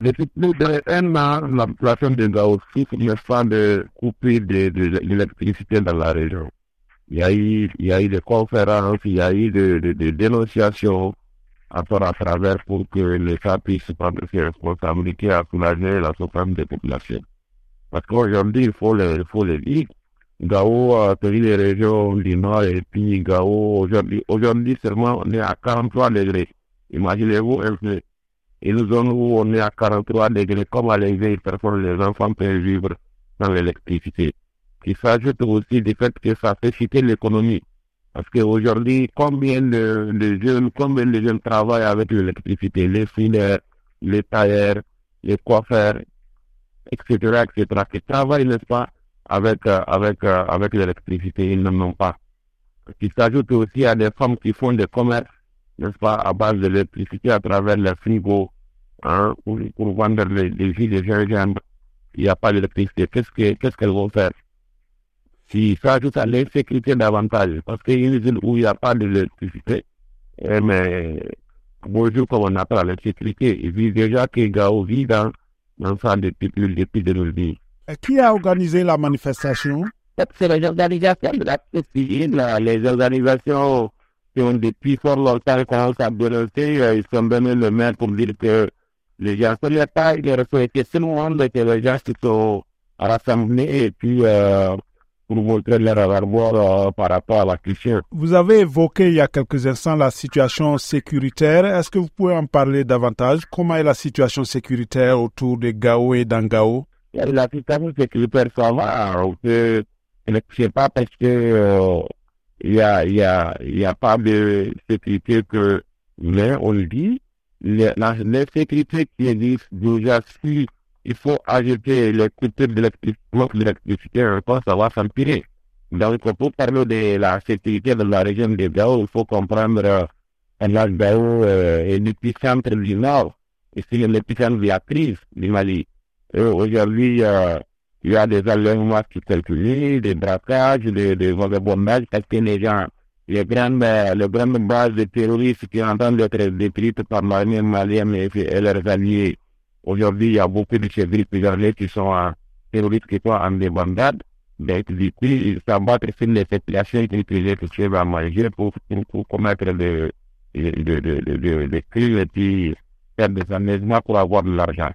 Depuis plus d'un an, la population de Gao souffre de couper de, de, l'électricité dans la région. Il y a eu, il y a eu des conférences, il y a eu des de, de dénonciations à à travers pour que l'État puisse prendre ses responsabilités à soulager la souffrance des populations. Parce qu'aujourd'hui, il faut le, il faut le dire, Gao a pris les régions du Nord et puis Gao, aujourd'hui, aujourd'hui seulement on est à 43 degrés. Imaginez-vous un peu. Et nous zones où on est à 43 degrés, comment les vieilles personnes, les enfants peuvent vivre sans l'électricité. Il s'ajoute aussi du fait que ça fait citer l'économie. Parce qu'aujourd'hui, combien de, jeunes, combien de jeunes travaillent avec l'électricité, les filaires, les tailleurs, les coiffeurs, etc., etc., qui travaillent, n'est-ce pas, avec, euh, avec, euh, avec l'électricité, ils n'en ont pas. Il s'ajoute aussi à des femmes qui font des commerces, n'est-ce pas, à base de l'électricité à travers les frigos, hein, pour, pour vendre les, les jus de gingembre. Il n'y a pas d'électricité. Qu'est-ce qu'elles qu'est-ce vont faire? Si ça ajoute à l'insécurité davantage, parce qu'il y a une ville où il n'y a pas d'électricité, eh, mais bonjour, comme on appelle l'insécurité, il vit déjà que Gao vit dans, dans ça depuis, depuis de nos vies. Qui a organisé la manifestation? C'est les organisations de la les organisations qui ont depuis fort longtemps commencé à dénoncer, euh, ils sont venus le maire pour dire que les gens sont la taille, ils ont été seulement que les gens se sont rassemblés et puis euh, pour montrer leur alarmoire euh, par rapport à la question. Vous avez évoqué il y a quelques instants la situation sécuritaire. Est-ce que vous pouvez en parler davantage? Comment est la situation sécuritaire autour de Gao et d'Angao? La situation sécuritaire, ça va. Je ne sais pas parce que euh, il y a, y, a, y a pas de sécurité que, mais on le dit, la, la sécurité qui existe déjà si il faut ajouter les cultures de l'électricité, encore ça va s'empirer. Donc, pour parler de la sécurité de la région de Gao, il faut comprendre euh, la Gao euh, est l'épicentre du Nord, et c'est l'épicentre de la crise du Mali. Aujourd'hui, euh, il y a des alliances qui circulent, des braquages, des, des mauvais bombages, parce que les gens, les grandes, bases de terroristes qui entendent d'être détruites par l'armée malienne et, et leurs alliés, Aujourd'hui, il y a beaucoup de chevriers prisonniers qui sont en terroristes qui sont en débandade. Donc, du coup, ils s'abattent sur les populations qui utilisent les cheveux à manger pour, commettre des de, de, de, de, crimes et puis faire des amusements pour avoir de l'argent.